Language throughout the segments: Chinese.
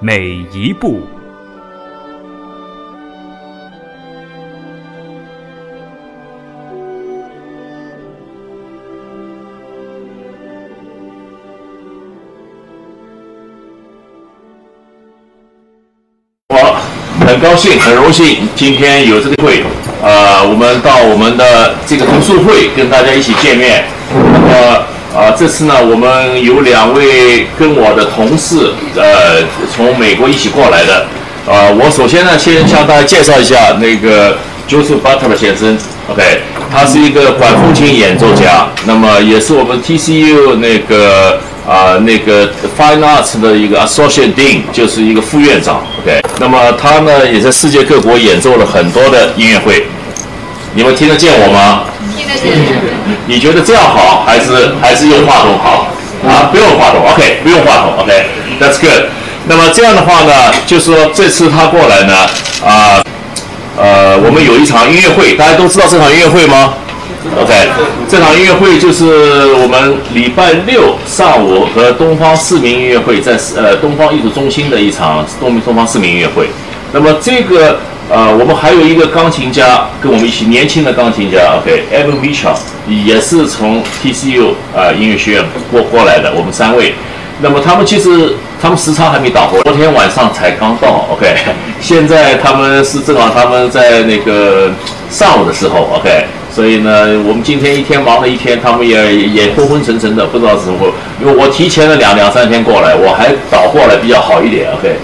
每一步。我很高兴，很荣幸，今天有这个会，呃，我们到我们的这个读书会跟大家一起见面。那么，呃，这次呢，我们有两位跟我的同事，呃，从美国一起过来的。呃，我首先呢，先向大家介绍一下那个 Joseph Butler 先生。OK，他是一个管风琴演奏家，那么也是我们 TCU 那个。啊，那个 Fine Arts 的一个 Associate Dean 就是一个副院长，OK。那么他呢，也在世界各国演奏了很多的音乐会。你们听得见我吗？听得见。你觉得这样好，还是还是用话筒好？啊，不用话筒，OK，不用话筒，OK，That's good。那么这样的话呢，就是说这次他过来呢，啊，呃，我们有一场音乐会，大家都知道这场音乐会吗？OK，这场音乐会就是我们礼拜六上午和东方市民音乐会在呃东方艺术中心的一场东东方市民音乐会。那么这个呃我们还有一个钢琴家跟我们一起年轻的钢琴家，OK，Evan Mitchell 也是从 TCU 啊音乐学院过过来的，我们三位。那么他们其实他们时差还没倒过，昨天晚上才刚到，OK，现在他们是正好他们在那个上午的时候，OK。所以呢，我们今天一天忙了一天，他们也也昏昏沉沉的，不知道怎么。因为我提前了两两三天过来，我还倒过来比较好一点。OK，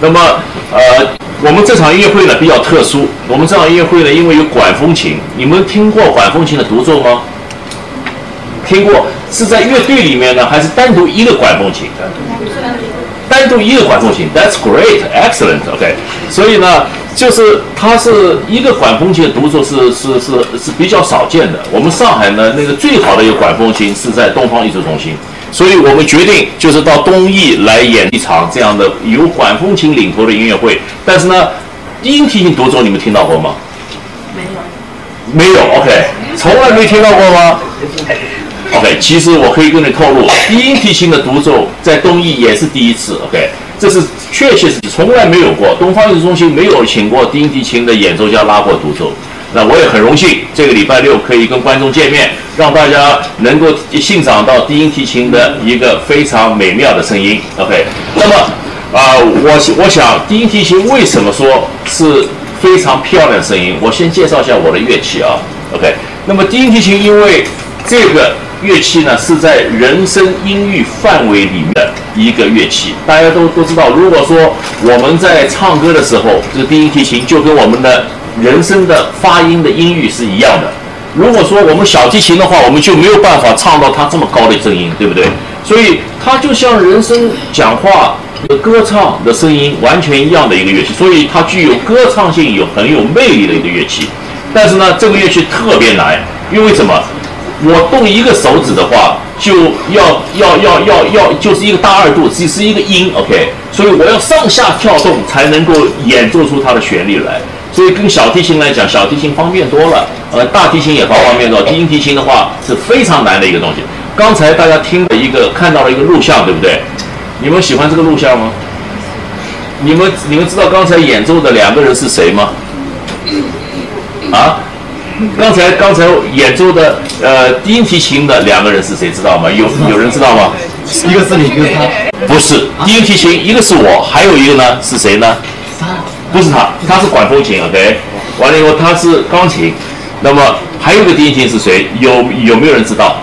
那么呃，我们这场音乐会呢比较特殊，我们这场音乐会呢因为有管风琴，你们听过管风琴的独奏吗？听过，是在乐队里面呢，还是单独一个管风琴？单独一个管风琴，That's great, excellent. OK，所以呢。就是它是一个管风琴的独奏是是是是比较少见的。我们上海呢，那个最好的一个管风琴是在东方艺术中心，所以我们决定就是到东艺来演一场这样的由管风琴领头的音乐会。但是呢，低音提琴独奏你们听到过吗？没有。没有，OK，从来没听到过吗？OK，其实我可以跟你透露，低音提琴的独奏在东艺也是第一次，OK。这是确确实实从来没有过，东方艺术中心没有请过低音提琴的演奏家拉过独奏。那我也很荣幸，这个礼拜六可以跟观众见面，让大家能够欣赏到低音提琴的一个非常美妙的声音。OK，那么啊，我我想低音提琴为什么说是非常漂亮的声音？我先介绍一下我的乐器啊。OK，那么低音提琴因为这个乐器呢是在人声音域范围里面的。一个乐器，大家都都知道。如果说我们在唱歌的时候，这个低音提琴就跟我们的人声的发音的音域是一样的。如果说我们小提琴的话，我们就没有办法唱到它这么高的声音，对不对？所以它就像人声讲话、歌唱的声音完全一样的一个乐器，所以它具有歌唱性，有很有魅力的一个乐器。但是呢，这个乐器特别难，因为什么？我动一个手指的话，就要要要要要，就是一个大二度，只是一个音，OK。所以我要上下跳动才能够演奏出它的旋律来。所以跟小提琴来讲，小提琴方便多了，呃，大提琴也方方便多。低音提琴的话是非常难的一个东西。刚才大家听了一个看到了一个录像，对不对？你们喜欢这个录像吗？你们你们知道刚才演奏的两个人是谁吗？啊？刚才刚才演奏的呃低音提琴的两个人是谁知道吗？有有人知道吗？一个是你，一个是他。不是低音提琴，一个是我，还有一个呢是谁呢？不是他，他是管风琴，OK。完了以后他是钢琴，那么还有一个低音提琴是谁？有有没有人知道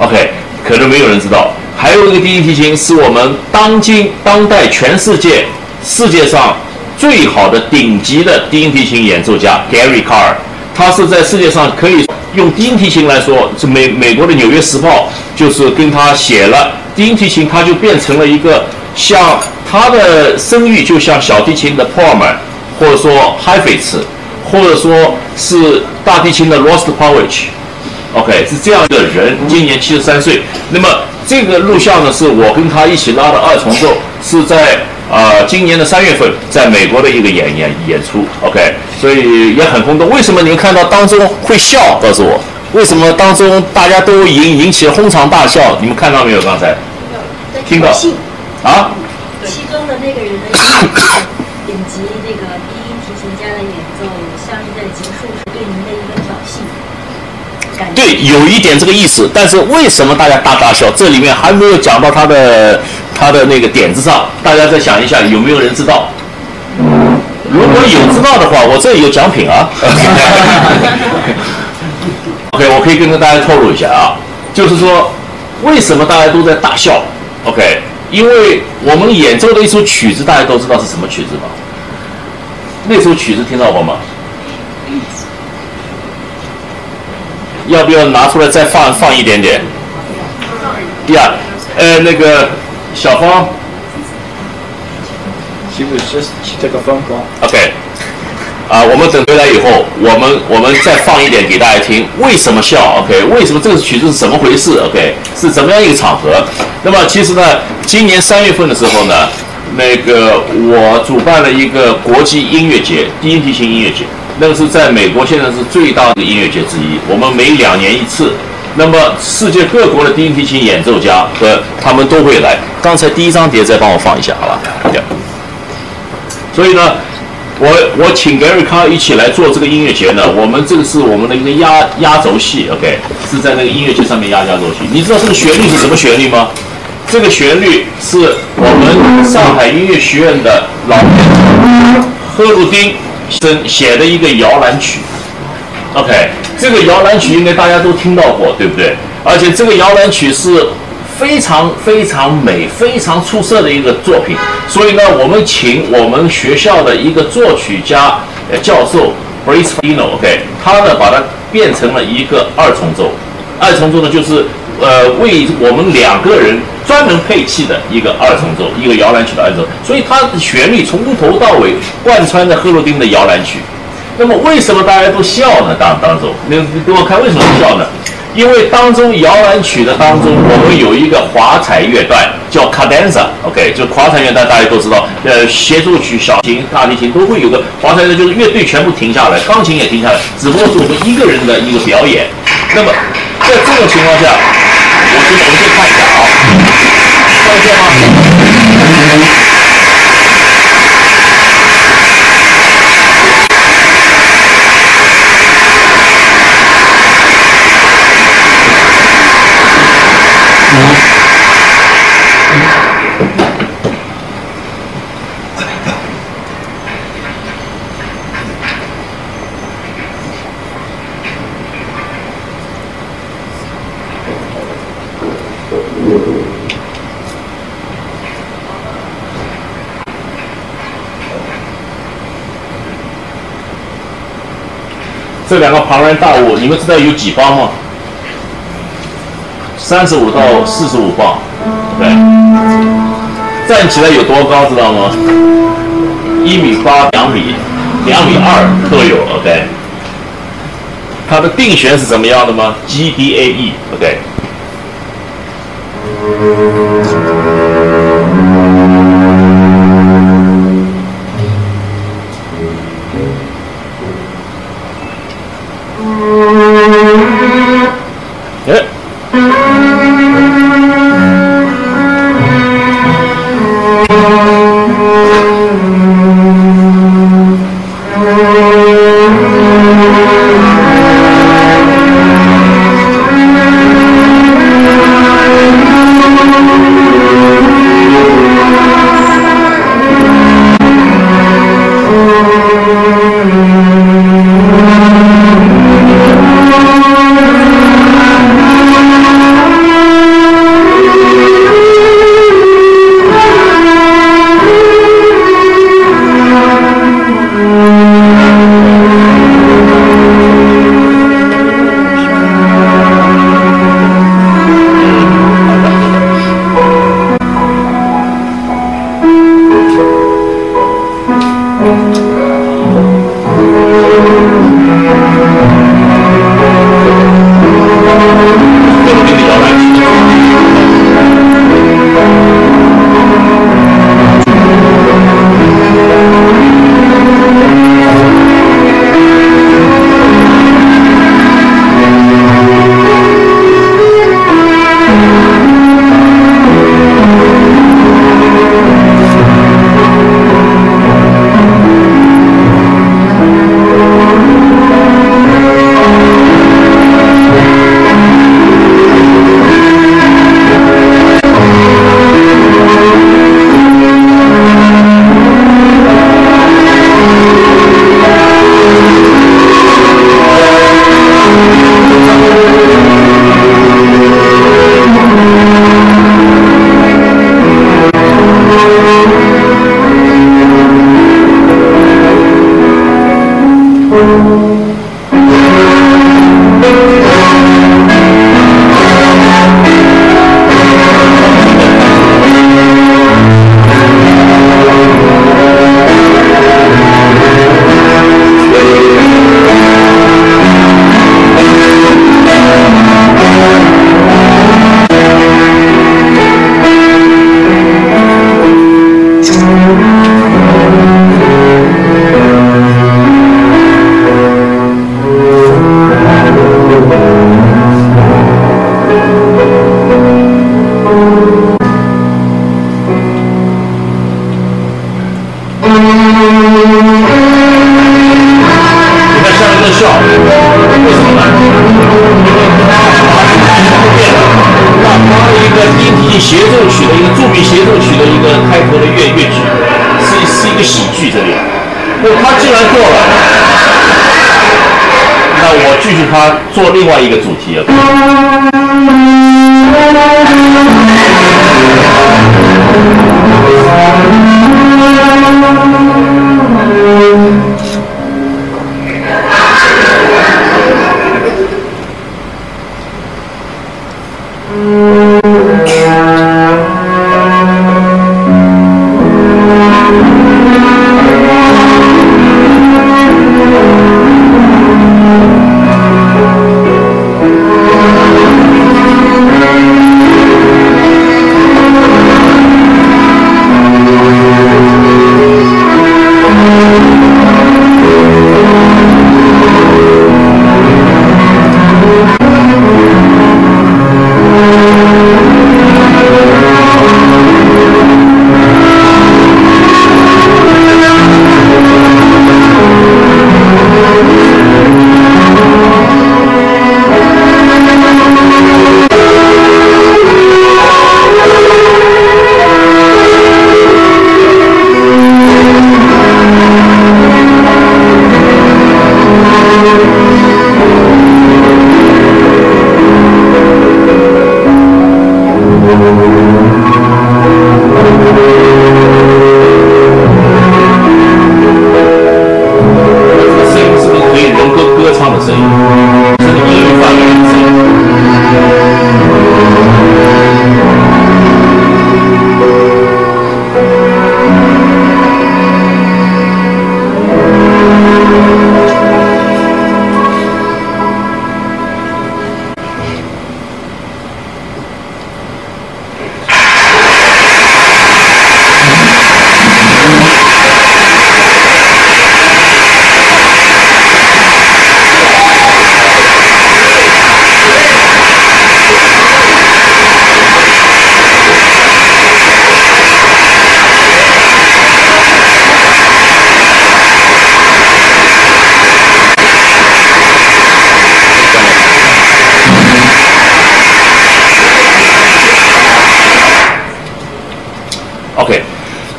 ？OK，可能没有人知道。还有一个低音提琴是我们当今当代全世界世界上。最好的顶级的低音提琴演奏家 Gary Carr，他是在世界上可以用低音提琴来说，是美美国的《纽约时报》就是跟他写了低音提琴他就变成了一个像他的声誉就像小提琴的 p o r m a n 或者说 h i f i t 或者说是大提琴的 Rost p o w i c h OK，是这样一个人，今年七十三岁。那么这个录像呢，是我跟他一起拉的二重奏，是在呃今年的三月份在美国的一个演演演出，OK，所以也很轰动。为什么你们看到当中会笑？告诉我，为什么当中大家都引引起了哄堂大笑？你们看到没有？刚才听到啊？其中的那个人的顶级这个低音提琴家的演奏，像是在结束是对您的一个挑衅。对，有一点这个意思，但是为什么大家大大笑？这里面还没有讲到他的他的那个点子上，大家再想一下，有没有人知道？如果有知道的话，我这里有奖品啊。OK，我可以跟大家透露一下啊，就是说为什么大家都在大笑？OK，因为我们演奏的一首曲子，大家都知道是什么曲子吧？那首曲子听到过吗？要不要拿出来再放放一点点？呀，呃，那个小芳，She was just she took a phone call. OK，啊，我们等回来以后，我们我们再放一点给大家听。为什么笑？OK，为什么这个曲子是怎么回事？OK，是怎么样一个场合？那么其实呢，今年三月份的时候呢，那个我主办了一个国际音乐节，低音提琴音乐节。那个是在美国，现在是最大的音乐节之一。我们每两年一次，那么世界各国的低音提琴演奏家和他们都会来。刚才第一张碟再帮我放一下，好吧？所以呢，我我请 Gary c a r 一起来做这个音乐节呢。我们这个是我们的一个压压轴戏，OK，是在那个音乐节上面压压轴戏。你知道这个旋律是什么旋律吗？这个旋律是我们上海音乐学院的老师赫鲁丁。写写的一个摇篮曲，OK，这个摇篮曲应该大家都听到过，对不对？而且这个摇篮曲是非常非常美、非常出色的一个作品。所以呢，我们请我们学校的一个作曲家呃教授 Brace Dino，OK，他呢把它变成了一个二重奏。二重奏呢就是呃为我们两个人。专门配器的一个二重奏，一个摇篮曲的二重奏，所以它的旋律从头到尾贯穿着赫鲁丁的摇篮曲。那么为什么大家都笑呢？当当中，你你给我看为什么笑呢？因为当中摇篮曲的当中，我们有一个华彩乐段叫 cadenza，OK，就华彩乐段大家都知道，呃，协奏曲、小提琴、大提琴都会有个华彩乐，就是乐队全部停下来，钢琴也停下来，只不过是我们一个人的一个表演。那么在这种情况下，我先我们先看一下啊。看见吗？这两个庞然大物，你们知道有几磅吗？三十五到四十五磅，对。站起来有多高，知道吗？一米八，两米，两米二都有，OK。它的定弦是怎么样的吗？G D A E，OK。你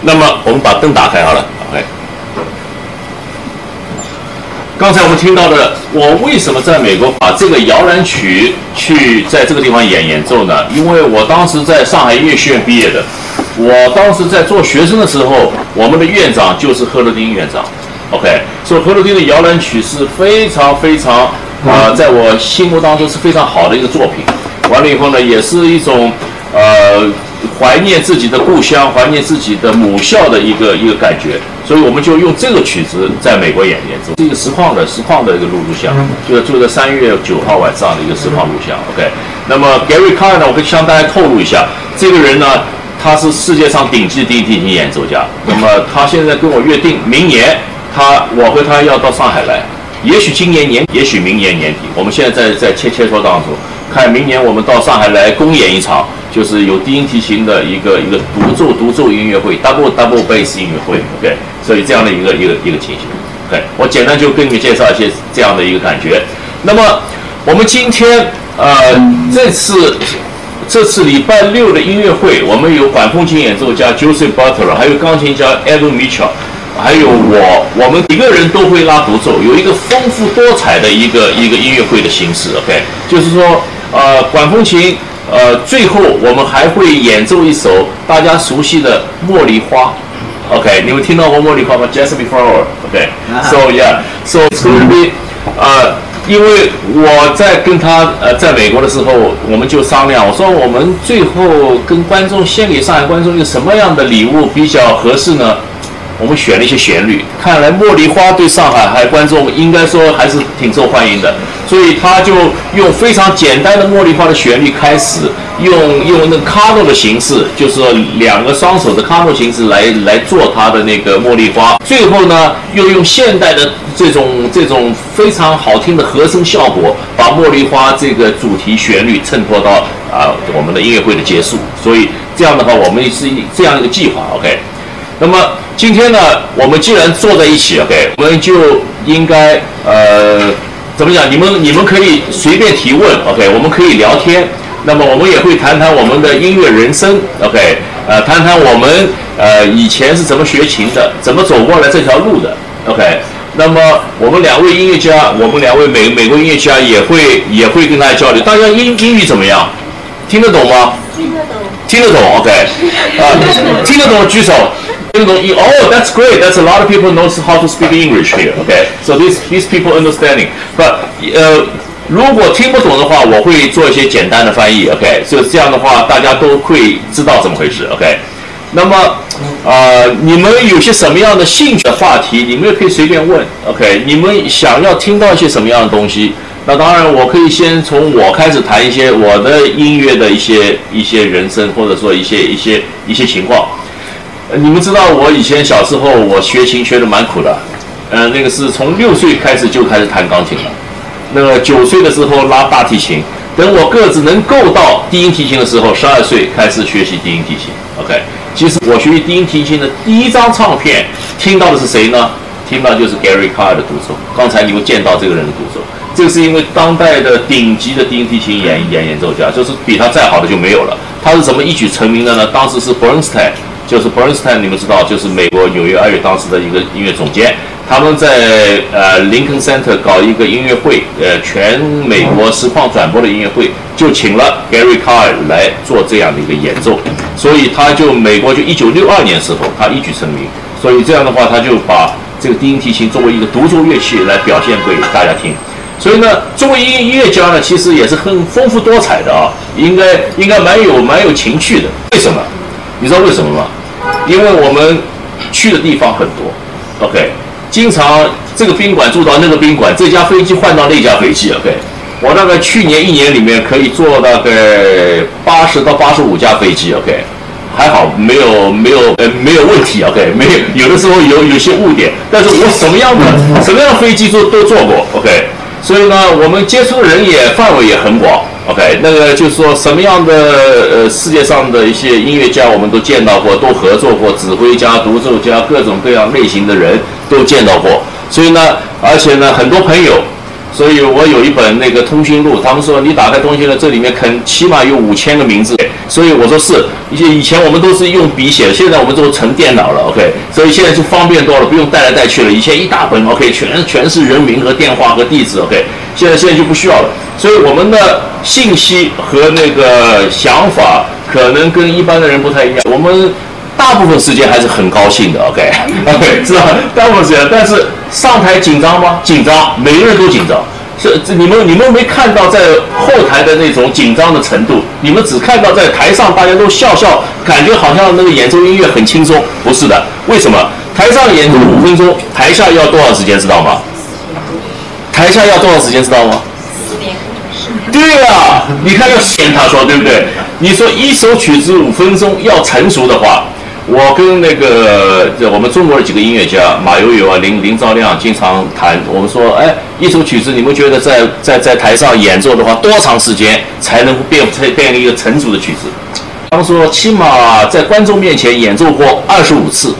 那么我们把灯打开好了。OK，刚才我们听到的，我为什么在美国把这个摇篮曲去在这个地方演演奏呢？因为我当时在上海音乐学院毕业的，我当时在做学生的时候，我们的院长就是赫鲁丁院长。OK，所以赫鲁丁的摇篮曲是非常非常啊、呃在我心目当中是非常好的一个作品。完了以后呢，也是一种呃怀念自己的故乡、怀念自己的母校的一个一个感觉，所以我们就用这个曲子在美国演演奏，是一个实况的实况的一个录录像，就是就在三月九号晚上的一个实况录像。OK，那么 Gary Carr 呢，我可以向大家透露一下，这个人呢，他是世界上顶级的低提琴演奏家。那么他现在跟我约定，明年他我和他要到上海来，也许今年年，也许明年年底，我们现在在在切切磋当中，看明年我们到上海来公演一场，就是有低音提琴的一个一个独奏独奏音乐会，double double bass 音乐会，OK，所以这样的一个一个一个情形，OK，我简单就跟你介绍一些这样的一个感觉。那么我们今天呃这次。这次礼拜六的音乐会，我们有管风琴演奏家 Joseph Butler，还有钢琴家 Evan Mitchell，还有我，我们每个人都会拉独奏，有一个丰富多彩的一个一个音乐会的形式。OK，就是说，呃，管风琴，呃，最后我们还会演奏一首大家熟悉的《茉莉花》。OK，你们听到过茉莉花吗？Jasmine Flower。OK，So、yeah，So it's going to be 呃，因为我在跟他呃在美国的时候，我们就商量，我说我们最后跟观众献给上海观众一个什么样的礼物比较合适呢？我们选了一些旋律，看来茉莉花对上海还观众应该说还是挺受欢迎的，所以他就用非常简单的茉莉花的旋律开始，用用那个卡诺的形式，就是说两个双手的卡诺形式来来做他的那个茉莉花，最后呢又用现代的这种这种非常好听的和声效果，把茉莉花这个主题旋律衬托到啊我们的音乐会的结束，所以这样的话我们是这样一个计划，OK。那么今天呢，我们既然坐在一起，OK，我们就应该呃，怎么讲？你们你们可以随便提问，OK，我们可以聊天。那么我们也会谈谈我们的音乐人生，OK，呃，谈谈我们呃以前是怎么学琴的，怎么走过来这条路的，OK。那么我们两位音乐家，我们两位美美国音乐家也会也会跟大家交流。大家英英语怎么样？听得懂吗？听得懂。听得懂，OK，啊，听得懂举手。Oh, that's great. That's a lot of people knows how to speak English here. Okay, so these these people understanding. But 呃，如果听不懂的话，我会做一些简单的翻译。OK，所以这样的话，大家都会知道怎么回事。OK，那么呃，你们有些什么样的兴趣的话题，你们也可以随便问。OK，你们想要听到一些什么样的东西？那当然，我可以先从我开始谈一些我的音乐的一些一些人生，或者说一些一些一些情况。你们知道我以前小时候我学琴学的蛮苦的，呃，那个是从六岁开始就开始弹钢琴了，那个九岁的时候拉大提琴，等我个子能够到低音提琴的时候，十二岁开始学习低音提琴。OK，其实我学习低音提琴的第一张唱片听到的是谁呢？听到就是 Gary Carr 的独奏。刚才你们见到这个人的独奏，这个是因为当代的顶级的低音提琴演演演奏家，就是比他再好的就没有了。他是怎么一举成名的呢？当时是 Bernstein。就是 Bernstein，你们知道，就是美国纽约爱乐当时的一个音乐总监，他们在呃 Lincoln Center 搞一个音乐会，呃，全美国实况转播的音乐会，就请了 Gary Carr 来做这样的一个演奏，所以他就美国就一九六二年时候他一举成名，所以这样的话他就把这个低音提琴作为一个独奏乐器来表现给大家听，所以呢，作为音音乐家呢，其实也是很丰富多彩的啊，应该应该蛮有蛮有情趣的，为什么？你知道为什么吗？因为我们去的地方很多，OK，经常这个宾馆住到那个宾馆，这架飞机换到那架飞机，OK，我大概去年一年里面可以坐大概八十到八十五架飞机，OK，还好没有没有呃没有问题，OK，没有有的时候有有些误点，但是我什么样的 什么样的飞机坐都坐过，OK，所以呢，我们接触的人也范围也很广。OK，那个就是说，什么样的呃世界上的一些音乐家，我们都见到过，都合作过，指挥家、独奏家，各种各样类型的人都见到过。所以呢，而且呢，很多朋友，所以我有一本那个通讯录，他们说你打开通讯录，这里面肯起码有五千个名字。所以我说是，一些以前我们都是用笔写，现在我们都成电脑了。OK，所以现在就方便多了，不用带来带去了。以前一大本 OK，全全是人名和电话和地址 OK，现在现在就不需要了。所以我们的信息和那个想法可能跟一般的人不太一样。我们大部分时间还是很高兴的，OK，OK，是吧？大部分时间，但是上台紧张吗？紧张，每个人都紧张。是这你们你们没看到在后台的那种紧张的程度，你们只看到在台上大家都笑笑，感觉好像那个演奏音乐很轻松。不是的，为什么？台上演奏五分钟，台下要多少时间知道吗？台下要多少时间知道吗？对呀，你看要先他说对不对？你说一首曲子五分钟要成熟的话，我跟那个我们中国的几个音乐家马友友啊、林林兆亮经常谈，我们说，哎，一首曲子你们觉得在在在台上演奏的话，多长时间才能变成变成一个成熟的曲子？他们说，起码在观众面前演奏过二十五次，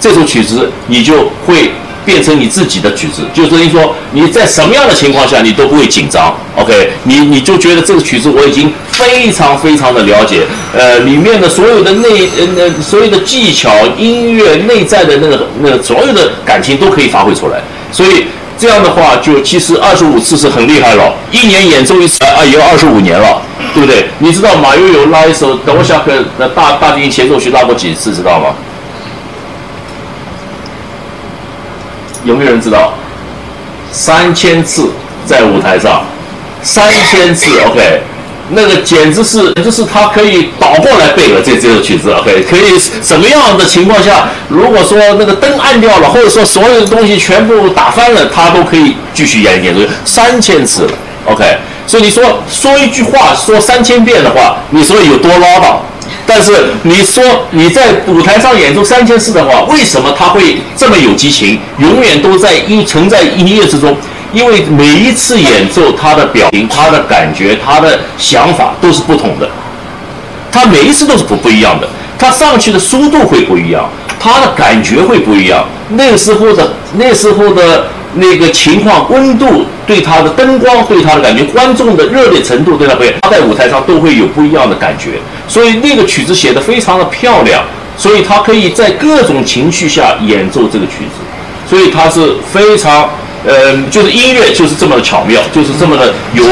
这首曲子你就会。变成你自己的曲子，就等于说你在什么样的情况下你都不会紧张，OK？你你就觉得这个曲子我已经非常非常的了解，呃，里面的所有的内呃那所有的技巧、音乐内在的那个那个所有的感情都可以发挥出来。所以这样的话，就其实二十五次是很厉害了，一年演奏一次啊，也要二十五年了，对不对？你知道马友友拉一首《等我下课》的大大提琴协奏曲拉过几次，知道吗？有没有人知道？三千次在舞台上，三千次，OK，那个简直是，就是他可以倒过来背了这这首曲子，OK，可以什么样的情况下，如果说那个灯暗掉了，或者说所有的东西全部打翻了，他都可以继续演演奏三千次，OK，所以你说说一句话说三千遍的话，你说有多唠叨？但是你说你在舞台上演奏三千次的话，为什么他会这么有激情？永远都在一存在音乐之中，因为每一次演奏，他的表情、他的感觉、他的想法都是不同的，他每一次都是不不一样的，他上去的速度会不一样，他的感觉会不一样。那个时候的那时候的那个情况、温度，对他的灯光、对他的感觉、观众的热烈程度，对他不一样，他在舞台上都会有不一样的感觉。所以那个曲子写得非常的漂亮，所以他可以在各种情绪下演奏这个曲子，所以他是非常，呃，就是音乐就是这么的巧妙，就是这么的有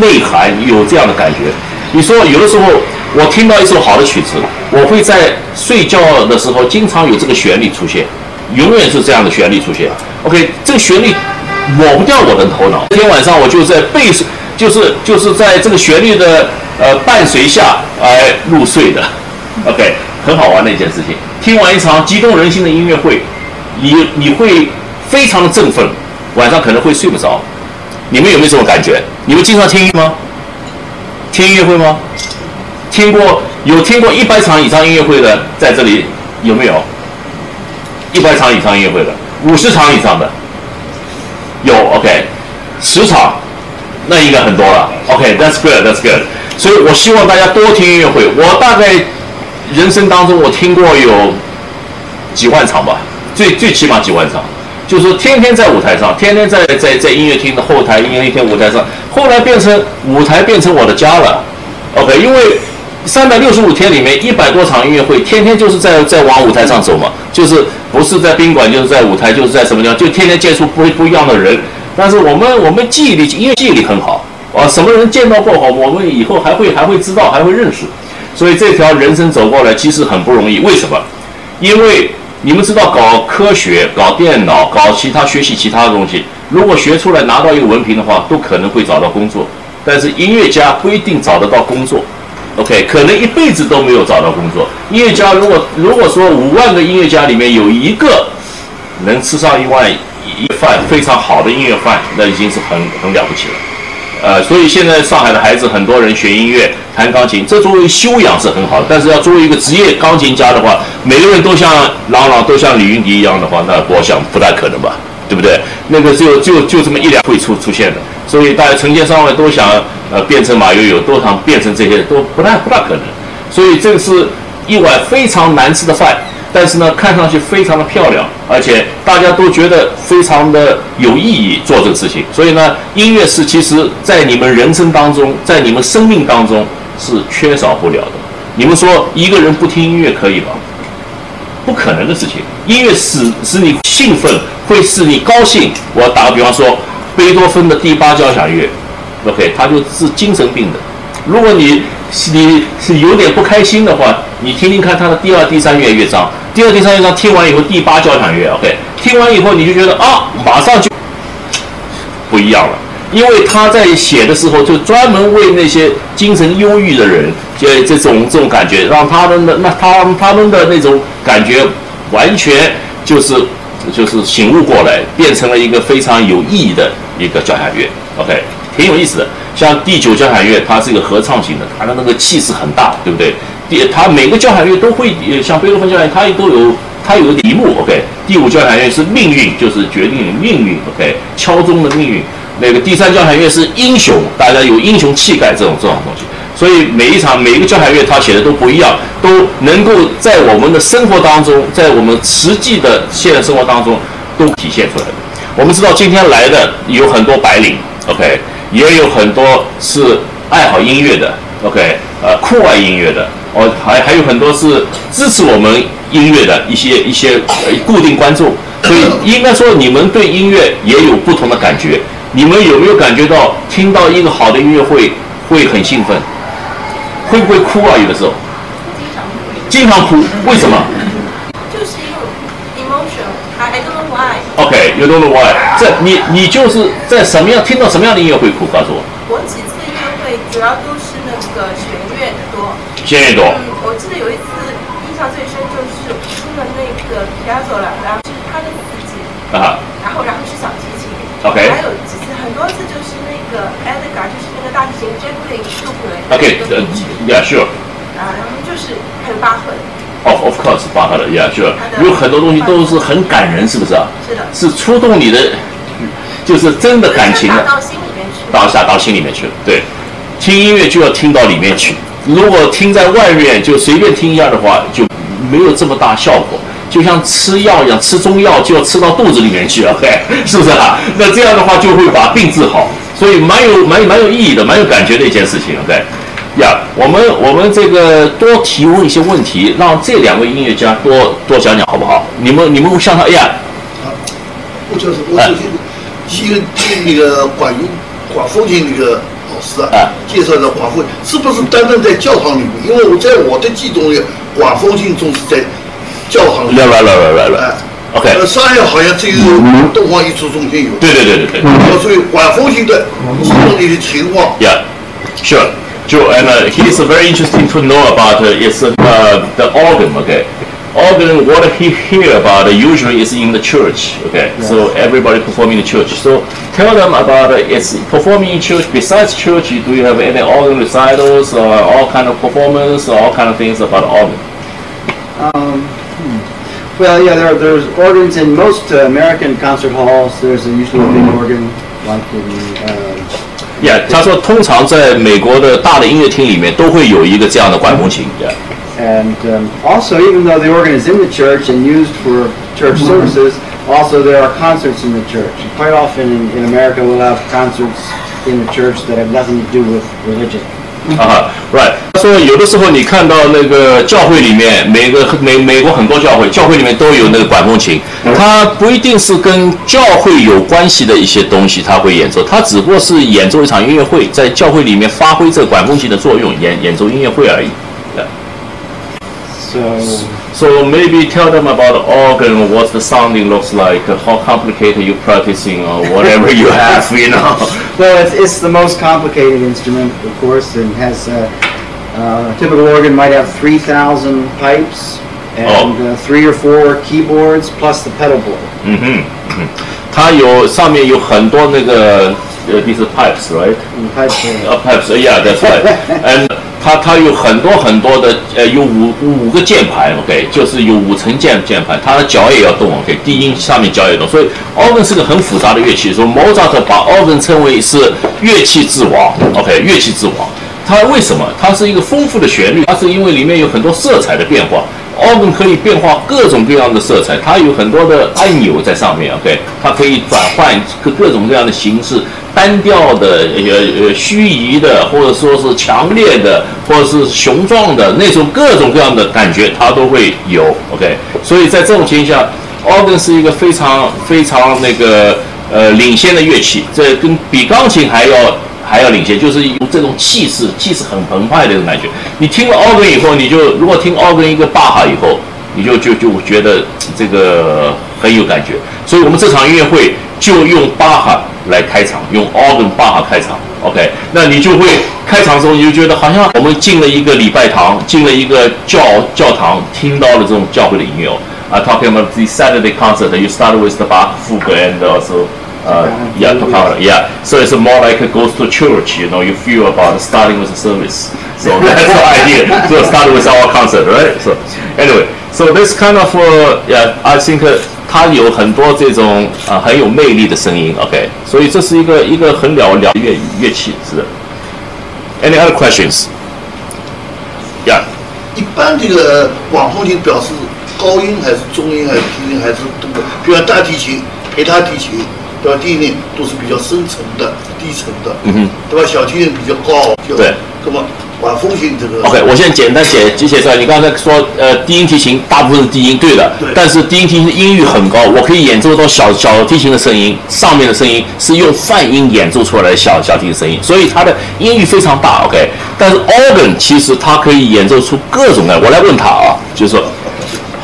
内涵，有这样的感觉。你说有的时候我听到一首好的曲子，我会在睡觉的时候经常有这个旋律出现，永远是这样的旋律出现。OK，这个旋律抹不掉我的头脑。那天晚上我就在背，就是就是在这个旋律的。呃，伴随下而入睡的，OK，很好玩的一件事情。听完一场激动人心的音乐会，你你会非常的振奋，晚上可能会睡不着。你们有没有这种感觉？你们经常听音乐吗？听音乐会吗？听过有听过一百场以上音乐会的，在这里有没有？一百场以上音乐会的，五十场以上的有，OK，十场，那应该很多了。OK，That's good，That's good。所以我希望大家多听音乐会。我大概人生当中我听过有几万场吧，最最起码几万场，就是天天在舞台上，天天在在在音乐厅的后台、音乐厅舞台上。后来变成舞台变成我的家了，OK？因为三百六十五天里面一百多场音乐会，天天就是在在往舞台上走嘛，就是不是在宾馆，就是在舞台，就是在什么地方，就天天接触不不一样的人。但是我们我们记忆力，音乐记忆力很好。啊，什么人见到过好，我们以后还会还会知道，还会认识，所以这条人生走过来其实很不容易。为什么？因为你们知道，搞科学、搞电脑、搞其他学习其他的东西，如果学出来拿到一个文凭的话，都可能会找到工作。但是音乐家不一定找得到工作，OK，可能一辈子都没有找到工作。音乐家如果如果说五万个音乐家里面有一个能吃上一万一饭非常好的音乐饭，那已经是很很了不起了。呃，所以现在上海的孩子很多人学音乐、弹钢琴，这作为修养是很好的。但是要作为一个职业钢琴家的话，每个人都像郎朗、都像李云迪一样的话，那我想不太可能吧，对不对？那个就就就这么一两会出出现的。所以大家成千上万都想呃变成马友友，都想变成这些，都不太不大可能。所以这个是一碗非常难吃的饭。但是呢，看上去非常的漂亮，而且大家都觉得非常的有意义做这个事情。所以呢，音乐是其实在你们人生当中，在你们生命当中是缺少不了的。你们说一个人不听音乐可以吗？不可能的事情。音乐使使你兴奋，会使你高兴。我打个比方说，贝多芬的第八交响乐，OK，他就是精神病的。如果你你是有点不开心的话，你听听看他的第二、第三乐乐章。第二、第三乐章听完以后，第八交响乐，OK，听完以后你就觉得啊，马上就不一样了，因为他在写的时候就专门为那些精神忧郁的人，就这种这种感觉，让他们的那他他们的那种感觉完全就是就是醒悟过来，变成了一个非常有意义的一个交响乐，OK，挺有意思的。像第九交响乐，它是一个合唱型的，它的那个气势很大，对不对？第它每个交响乐都会，像贝多芬交响乐，它都有它有个题目，OK。第五交响乐是命运，就是决定命运，OK。敲钟的命运。那个第三交响乐是英雄，大家有英雄气概这种这种东西。所以每一场每一个交响乐，他写的都不一样，都能够在我们的生活当中，在我们实际的现实生活当中都体现出来。我们知道今天来的有很多白领，OK，也有很多是爱好音乐的，OK，呃，酷爱音乐的。哦，还还有很多是支持我们音乐的一些一些固定观众，所以应该说你们对音乐也有不同的感觉。你们有没有感觉到听到一个好的音乐会会很兴奋？会不会哭啊？有的时候经常哭，为什么？就是因为 emotion，I I don't know why。OK，you don't know why？这你你就是在什么样听到什么样的音乐会哭？告诉我，我几次音乐会主要都是那个弦乐的多。弦乐多。嗯，我记得有一次印象最深就是听了那个 Piazzolla，然后是他的四季，啊然后然后是小提琴。OK 还有几次很多次就是那个 Edgar，就是那个大提琴 j a c k l i n 杜普雷。OK，呃，Yeah，sure。啊，然后就是还有巴赫的，Of of course，巴赫的，Yeah，sure。有很多东西都是很感人，是不是啊？是的，是触动你的，就是真的感情的打。到心里面去。到下到心里面去了。对，听音乐就要听到里面去。如果听在外面就随便听一下的话，就没有这么大效果。就像吃药一样，吃中药就要吃到肚子里面去了，嘿，是不是啊？那这样的话就会把病治好，所以蛮有蛮蛮有意义的，蛮有感觉的一件事情，OK。呀，我们我们这个多提问一些问题，让这两位音乐家多多讲讲好不好？你们你们向他，哎呀，我就是我首先听听那个管音管风琴那个老师啊哎，介绍的管风是不是单单在教堂里面？因为我在我的记忆中里，管风琴总是在教堂里来面。来来来来来哎，OK，呃，上海好像只有东方艺术中心有。对对对对对。呃所以管风琴的基本里的情况，Yeah, sure. Joe, and uh, he's very interesting to know about uh, is uh, the organ. Okay, organ. What he hear about uh, usually is in the church. Okay, so everybody performing in the church. So tell them about uh, it's performing in church. Besides church, do you have any organ recitals or all kind of performance or all kind of things about organ? Um, hmm. Well, yeah, there, there's organs in most uh, American concert halls. There's a, usually a big organ, like in uh, Yeah，他说通常在美国的大的音乐厅里面都会有一个这样的管风琴。Yeah. And um, also, even though the organ is in the church and used for church services, also there are concerts in the church. And quite often in, in America, we'll have concerts in the church that have nothing to do with religion. 啊，right。 他说有的时候你看到那个教会里面，每个美美国很多教会，教会里面都有那个管风琴，它不一定是跟教会有关系的一些东西，他会演奏，它只不过是演奏一场音乐会，在教会里面发挥这个管风琴的作用，演演奏音乐会而已。 So, So maybe tell them about the organ, what the sounding looks like, how complicated you practicing, or whatever you have, you know. well, it's, it's the most complicated instrument, of course, and has uh, uh, typical organ might have 3,000 pipes and Oh. uh, three or four keyboards plus the pedal board. 嗯哼，嗯哼，它有上面有很多那个呃，these are pipes, right? And pipes 呃，pipes, yeah, that's right. And 它它有很多很多的呃，有五五个键盘，OK，就是有五层键键盘，它的脚也要动，OK，低音上面脚也动，所以 organ 是个很复杂的乐器。所以 Mozart 把 organ 称为是乐器之王，OK，乐器之王。它为什么？它是一个丰富的旋律，它是因为里面有很多色彩的变化。organ 可以变化各种各样的色彩，它有很多的按钮在上面，OK，它可以转换各各种各样的形式，单调的、呃呃虚移的，或者说是强烈的，或者是雄壮的那种各种各样的感觉，它都会有，OK。所以在这种情况下，organ 是一个非常非常那个呃领先的乐器，这跟比钢琴还要。还要领先，就是有这种气势，气势很澎湃的那种感觉。你听了 organ 以后，你就如果听 organ 一个巴哈以后，你就就就觉得这个很有感觉。所以我们这场音乐会就用巴哈来开场，用 organ 巴哈开场。OK，那你就会开场的时候你就觉得好像我们进了一个礼拜堂，进了一个教教堂，听到了这种教会的音乐。啊、t a l k i n g about the Saturday concert, you start with the Bach fugue and also uh, yeah, toccata, yeah. So it's more like it goes to church, you know, you feel about starting with the service. So that's the idea. So start with our concert, right? So anyway, so this kind of, uh, yeah, I think uh, 它有很多这种啊、很有魅力的声音，OK，所以这是一个一个很了了乐乐器，是的。Any other questions? Yeah. 一般这个管风琴表示高音还是中音还是低音还是多的，比方大提琴、陪他提琴， 对吧？低音都是比较深沉的、低沉的，嗯哼，对吧？小提琴比较高，就对。那么管风琴这个 OK，我现在简单解解解出来。你刚才说，呃，低音提琴大部分是低音，对的。对但是低音提琴的音域很高，我可以演奏到小小提琴的声音，上面的声音是用泛音演奏出来的小小提琴声音，所以它的音域非常大。OK，但是 organ 其实它可以演奏出各种的。我来问他啊，就是说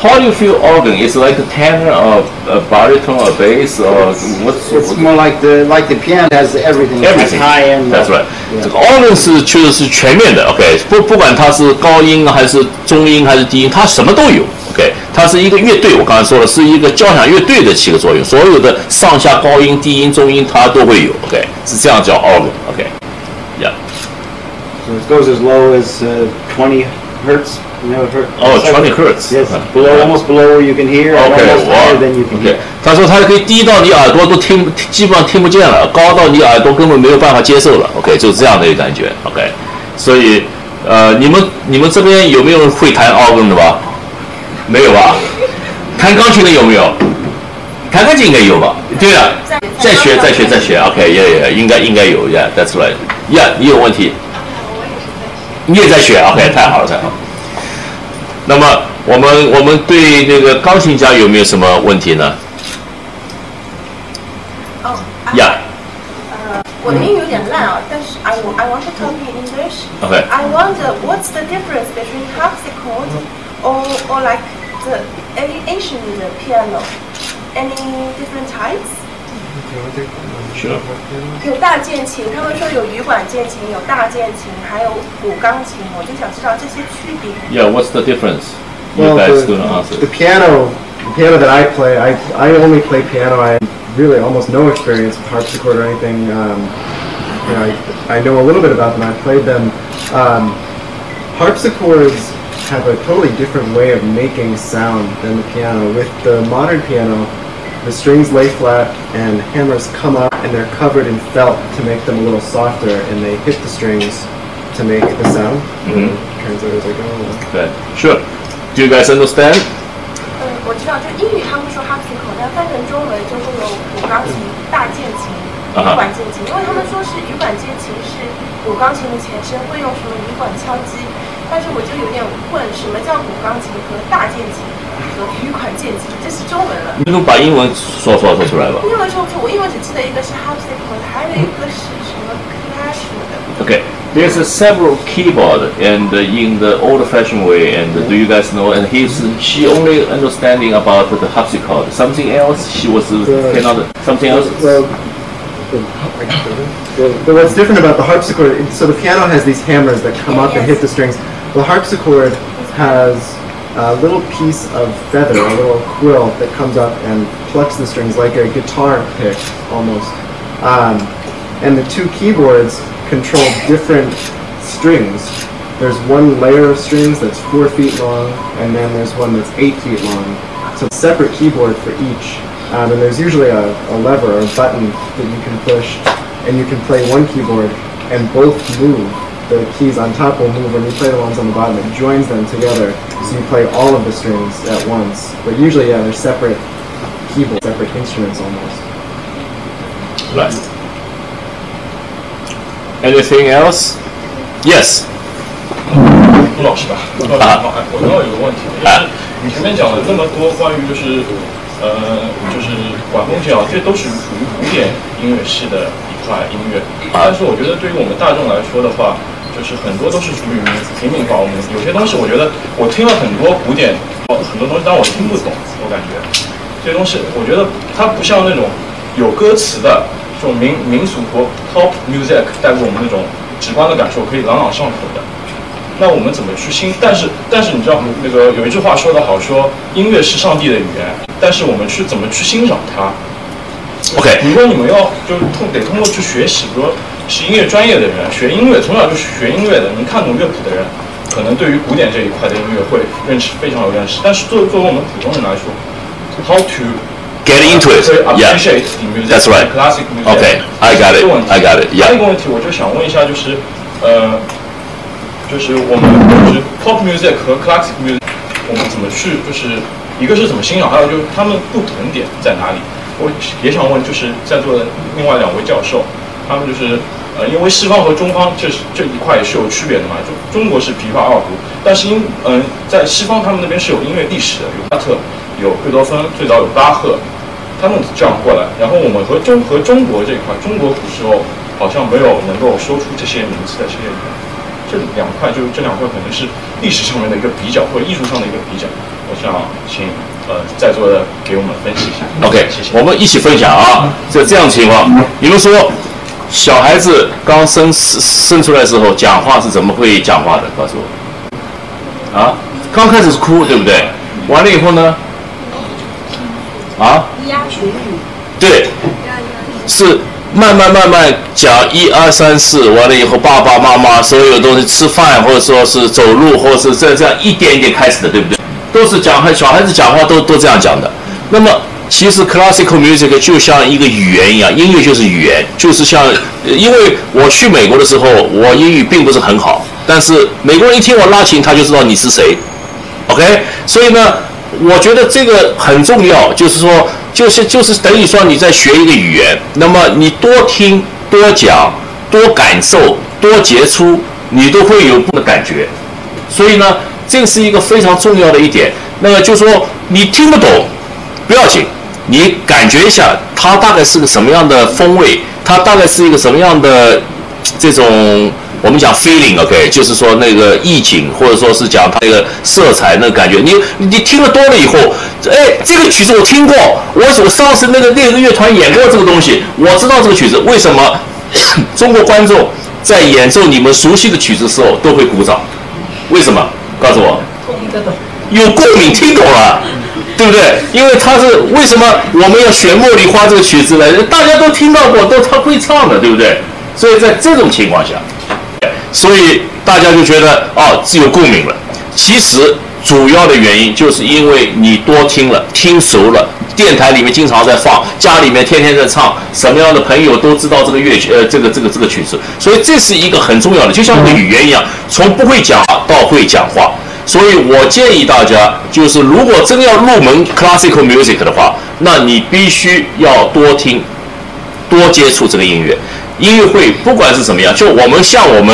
How do you feel organ? It's like a tenor or a baritone or bass or what's It's more like the like the piano has everything. It has everything? high end. That's right. Yeah. 这个 organ 是确实是全面的，OK，不不管它是高音还是中音还是低音，它什么都有，OK，它是一个乐队，我刚才说了，是一个交响乐队的起个作用，所有的上下高音、低音、中音它都会有，OK，是这样叫 organ，OK，Yeah、 So it goes as low as uh, 20 hertz. You know, hertz. Oh, 20 hertz. Yes, Okay. below, almost below you can hear, 哇 higher than you can，OK，hear. 他说他可以低到你耳朵都听，基本上听不见了，高到你耳朵根本没有办法接受了，OK，就是这样的一个感觉，OK，所以呃，你们你们这边有没有人会弹 organ 的吧？没有吧？弹钢琴的有没有？弹钢琴应该有吧？对了，再学再学再学，OK，也也应该应该有，Yeah，that's right，Yeah，你有问题？你也在学，OK，太好了太好了。那么我们我们对那个钢琴家有没有什么问题呢？哦，呀、呃，我的英语有点烂啊，但是 I w- I want to talk in English. Okay. I wonder what's the difference between harpsichord or or like the a- Asian piano? Any different types? 是。有大键琴，他们说有羽管键琴，有大键琴，还有古钢琴，我就想知道这些区别。 Yeah, what's the difference? You Well, guys the, gonna answer. the piano, the piano that I play, I, I only play piano. I have really almost no experience with harpsichord or anything. Um, you know, I, I know a little bit about them. I've played them. Um, harpsichords have a totally different way of making sound than the piano. With the modern piano, the strings lay flat and hammers come up and they're covered in felt to make them a little softer and they hit the strings to make the sound. Mhm. Translators are going. Okay, sure. Do you guys understand? 嗯，我知道，就英语他们说 harpsichord，但翻成中文就会有古钢琴、大键琴、羽啊哈管键琴，因为他们说是羽管键琴是古钢琴的前身，会用什么羽管敲击，但是我就有点问，什么叫古钢琴和大键琴 和羽管键琴？这是中文了。你能把英文说说说出来吧英文说不出，我英文只记得一个是 harpsichord，还有一个是什么 clarinet 的。 Okay. There's a several keyboard and uh, in the old-fashioned way, and uh, do you guys know? And he's she only understanding about the harpsichord. Something else she was uh, The- cannot something else. Well, the, the, what's different about the harpsichord, it- so the piano has these hammers that come up and hit the strings. The harpsichord has a little piece of feather, a little quill that comes up and plucks the strings like a guitar pick almost. Um, and the two keyboards control different strings. There's one layer of strings that's four feet long, and then there's one that's eight feet long. So a separate keyboard for each. Um, and there's usually a, a lever or a button that you can push, and you can play one keyboard, and both move The keys on top will move when you play the ones on the bottom. It joins them together, so you play all of the strings at once. But usually, yeah, they're separate keyboards, separate instruments almost. Right. Anything else? Yes. 吴老师吧，吴老师好，哎，我正好有个问题，就是你前面讲了这么多关于就是呃就是管风琴啊，这都是属于古典音乐系的一块音乐，但是我觉得对于我们大众来说的话， 就是很多都是属于平民化。我们有些东西，我觉得我听了很多古典，很多东西，但我听不懂，我感觉这些东西，我觉得它不像那种有歌词的这种民民俗和 pop music 带给我们那种直观的感受，可以朗朗上口的。那我们怎么去欣？但是但是你知道那个有一句话说得好，说音乐是上帝的语言，但是我们去怎么去欣赏它 OK 如说你们要就是通得通过去学习，比如说是音乐专业的人学音乐，从小就是学音乐的，能看懂乐谱的人，可能对于古典这一块的音乐会认识非常有认识。但是作为作为我们普通人来说，how to Get into it. to Yeah. appreciate the music, That's right. classic music. Okay, I got it. I got it. Yeah. 还有一个问题，我就想问一下，就是呃，就是我们就是 pop music 和 classic music，我们怎么去就是一个是怎么欣赏，还有就是他们不同点在哪里？我也想问，就是在座的另外两位教授，他们就是呃，因为西方和中方这是这一块也是有区别的嘛。中中国是琵琶二胡，但是因嗯、在西方他们那边是有音乐历史的，有巴特，有贝多芬，最早有巴赫，他们这样过来，然后我们和中和中国这一块，中国古时候好像没有能够说出这些名字的这些人。这两块就是这两块可能是历史上面的一个比较，或者艺术上的一个比较。我想请呃在座的给我们分析一下。OK，谢谢。我们一起分享啊，这这样情况，你们说小孩子刚生生出来的时候讲话是怎么会讲话的？告诉我。啊，刚开始是哭，对不对？完了以后呢？啊？咿呀学语，对，是慢慢慢慢讲一二三四，完了以后爸爸妈妈所有东西吃饭或者说是走路或者是这这样一点一点开始的，对不对？都是讲孩小孩子讲话都都这样讲的。那么其实 classical music 就像一个语言一样，音乐就是语言，就是像，因为我去美国的时候，我英语并不是很好，但是美国人一听我拉琴，他就知道你是谁。OK，所以呢，我觉得这个很重要，就是说，就是就是等于说你在学一个语言，那么你多听、多讲、多感受、多接触，你都会有不同的感觉。所以呢，这是一个非常重要的一点。那么就说你听不懂，不要紧，你感觉一下它大概是个什么样的风味，它大概是一个什么样的这种我们讲 feeling，OK，、就是说那个意境，或者说是讲它那个色彩那个感觉。你你听了多了以后，哎，这个曲子我听过，我我上次那个那个乐团演过这个东西，我知道这个曲子为什么中国观众在演奏你们熟悉的曲子的时候都会鼓掌，为什么？告诉我。有共鸣，听懂了，对不对？因为他是为什么我们要选《茉莉花》这个曲子呢？大家都听到过，都他会唱的，对不对？所以在这种情况下，所以大家就觉得哦，自有共鸣了。其实主要的原因就是因为你多听了，听熟了，电台里面经常在放，家里面天天在唱，什么样的朋友都知道这个乐曲，呃，这个这个这个曲子，所以这是一个很重要的，就像一个语言一样，从不会讲话到会讲话。所以我建议大家，就是如果真要入门 classical music 的话，那你必须要多听，多接触这个音乐。音乐会不管是怎么样，就我们像我们，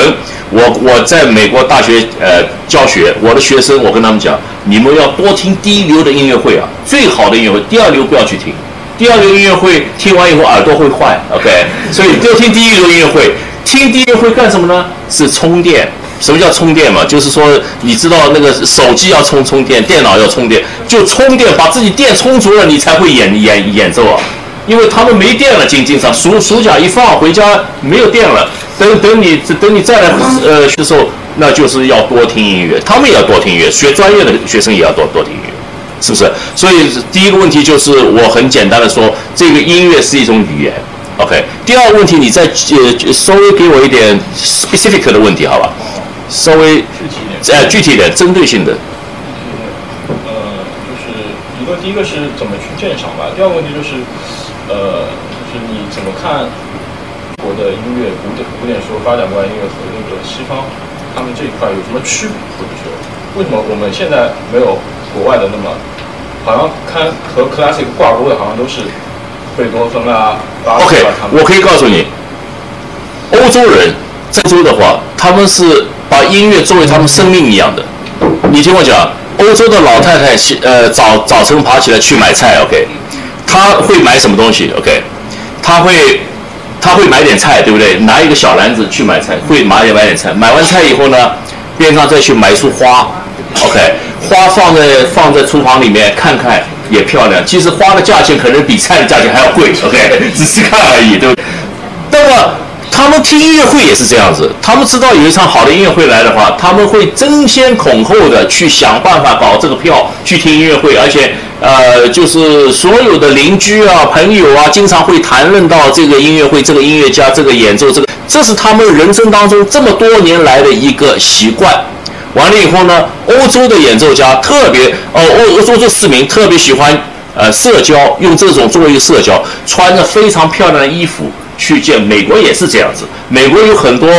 我我在美国大学呃教学，我的学生我跟他们讲，你们要多听第一流的音乐会啊，最好的音乐会，第二流不要去听。第二流音乐会听完以后耳朵会坏，OK，所以多听第一流音乐会。听第一流会干什么呢？是充电。什么叫充电嘛？就是说，你知道那个手机要充充电，电脑要充电，就充电，把自己电充足了，你才会演演演奏啊。因为他们没电了，经经常暑暑假一放回家没有电了，等等你等你再来呃的时候，那就是要多听音乐，他们也要多听音乐，学专业的学生也要多多听音乐，是不是？所以第一个问题就是我很简单的说，这个音乐是一种语言，OK。第二个问题，你再呃稍微给我一点 specific 的问题，好吧？稍微具体一点。呃具体一点，针对性的。呃，就是一个第一个是怎么去鉴赏吧，第二个问题就是，呃，就是你怎么看国的音乐古典古典说发展过来音乐和那个西方他们这一块有什么区别，或者说为什么我们现在没有国外的那么好像看和 classic 挂钩的，好像都是贝多芬啊、巴赫 OK。我可以告诉你，欧洲人在欧洲的话，他们是把音乐作为他们生命一样的。你听我讲，欧洲的老太太起呃早早晨爬起来去买菜，OK，她会买什么东西？OK，她会她会买点菜，对不对？拿一个小篮子去买菜，会买点买点菜。买完菜以后呢，边上再去买一束花，OK，花放在放在厨房里面看看也漂亮。其实花的价钱可能比菜的价钱还要贵，OK，只是看而已，对不对？那么他们听音乐会也是这样子，他们知道有一场好的音乐会来的话，他们会争先恐后的去想办法搞这个票去听音乐会，而且呃，就是所有的邻居啊、朋友啊，经常会谈论到这个音乐会、这个音乐家、这个演奏、这个，这是他们人生当中这么多年来的一个习惯。完了以后呢，欧洲的演奏家特别哦，欧欧洲市民特别喜欢呃社交，用这种作为一个社交，穿着非常漂亮的衣服去见。美国也是这样子，美国有很多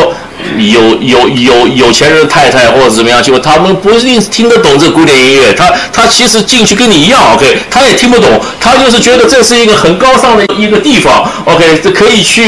有有有有钱人的太太或者怎么样，就他们不一定听得懂这古典音乐，他他其实进去跟你一样，OK，他也听不懂，他就是觉得这是一个很高尚的一个地方，OK，这可以去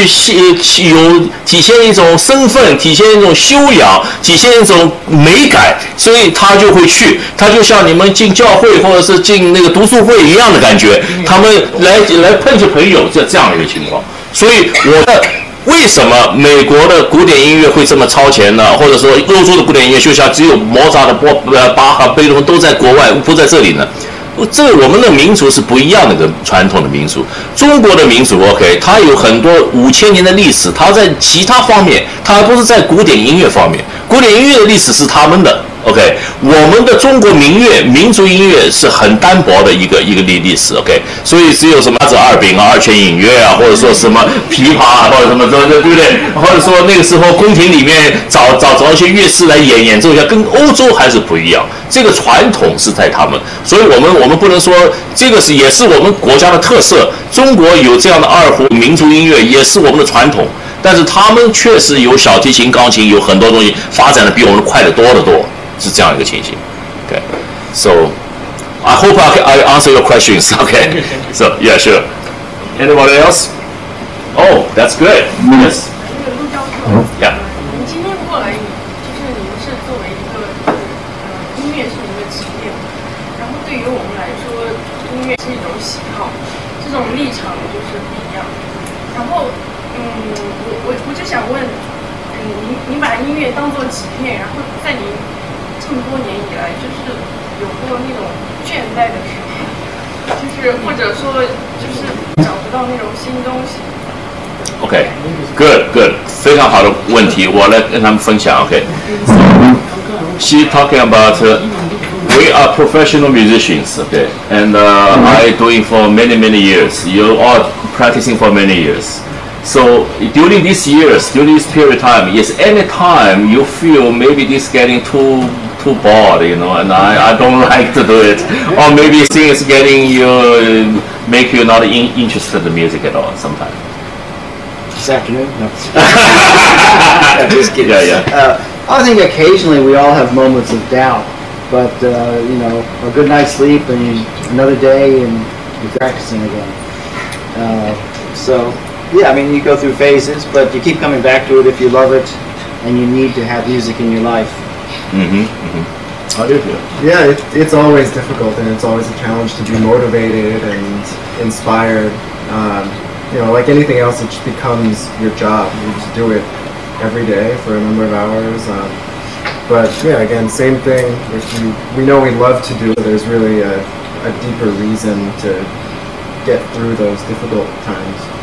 有体现一种身份，体现一种修养，体现一种美感，所以他就会去，他就像你们进教会或者是进那个读书会一样的感觉，他们来来碰见朋友这这样的一个情况，所以我的。为什么美国的古典音乐会这么超前呢？或者说欧洲的古典音乐就像只有莫扎的波呃巴哈贝多都在国外，不在这里呢？这我们的民族是不一样的，跟传统的民族。中国的民族，OK，它有很多五千年的历史，它在其他方面，它不是在古典音乐方面，古典音乐的历史是他们的。OK，我们的中国民乐、民族音乐是很单薄的一个一个历历史。OK，所以只有什么子二饼啊、二泉映月啊，或者说什么琵琶啊，或者什么这这对不对？或者说那个时候宫廷里面找找找一些乐师来演演奏一下，跟欧洲还是不一样。这个传统是在他们，所以我们我们不能说这个是也是我们国家的特色。中国有这样的二胡民族音乐，也是我们的传统。但是他们确实有小提琴、钢琴，有很多东西发展的比我们快得多得多。是这样一个情形。Okay, so I hope I, I answer your questions. Okay, so yeah, sure. Anybody else? Oh, that's good. Yes. 那个陆教授，Yeah. 你今天过来，就是你们是作为一个呃音乐是一个职业，然后对于我们来说，音乐是一种喜好，这种立场就是不一样。然后，嗯，我我我就想问，嗯，你你把音乐当做职业，然后在你这么多年以来，就是有过那种倦怠的时候，就是或者说就是找不到那种新东西。 Okay, good, good. 非常好的问题，我来跟他们分享。Okay, so she talking about uh, we are professional musicians. Okay, and uh, I doing for many many years. You are practicing for many years. So during these years, during this period of time, yes, any time you feel maybe this getting too too bored, you know, and I, I don't like to do it, or maybe things getting you make you not in, interested in music at all sometimes. This afternoon? No. Just kidding. Yeah, yeah. Uh, I think occasionally we all have moments of doubt, but uh, you know, a good night's sleep and another day and you're practicing again. Uh, so, yeah, I mean, you go through phases, but you keep coming back to it if you love it and you need to have music in your life. Mm-hmm. mm-hmm. How do you feel? Yeah, it, it's always difficult and it's always a challenge to be motivated and inspired. Um, you know, like anything else, it just becomes your job. You just do it every day for a number of hours. Um, but yeah, again, same thing. If you, we know we love to do it, there's really a, a deeper reason to get through those difficult times.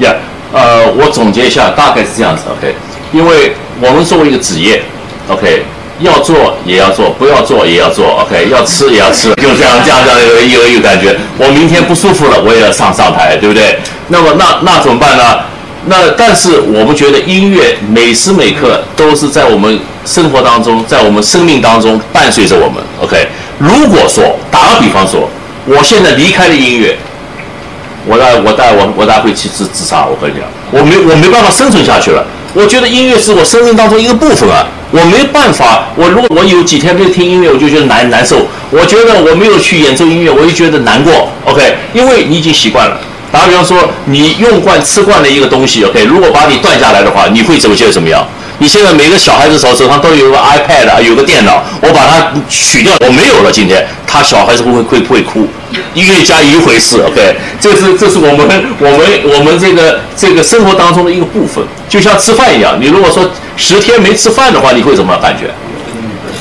呀呃，我总结一下，大概是这样子，OK。因为我们作为一个职业，OK，要做也要做，不要做也要做，OK，要吃也要吃，就这样这样这样有一个一个感觉。我明天不舒服了，我也要上上台，对不对？那么那那怎么办呢？那但是我们觉得音乐每时每刻都是在我们生活当中，在我们生命当中伴随着我们，OK。如果说打个比方说，我现在离开了音乐，我带我带我我带会去自自杀，我跟你讲，我没我没办法生存下去了。我觉得音乐是我生命当中一个部分啊，我没办法。我如果我有几天没有听音乐，我就觉得难难受。我觉得我没有去演奏音乐，我就觉得难过。OK，因为你已经习惯了。打比方说，你用惯吃惯了一个东西，OK，如果把你断下来的话，你会怎么觉得怎么样？你现在每个小孩子手手上都有个 iPad，有个电脑，我把它取掉，我没有了。今天他小孩子会会不会哭？音乐家一回事，OK，这是这是我们我们我们这个这个生活当中的一个部分，就像吃饭一样。你如果说十天没吃饭的话，你会怎么感觉？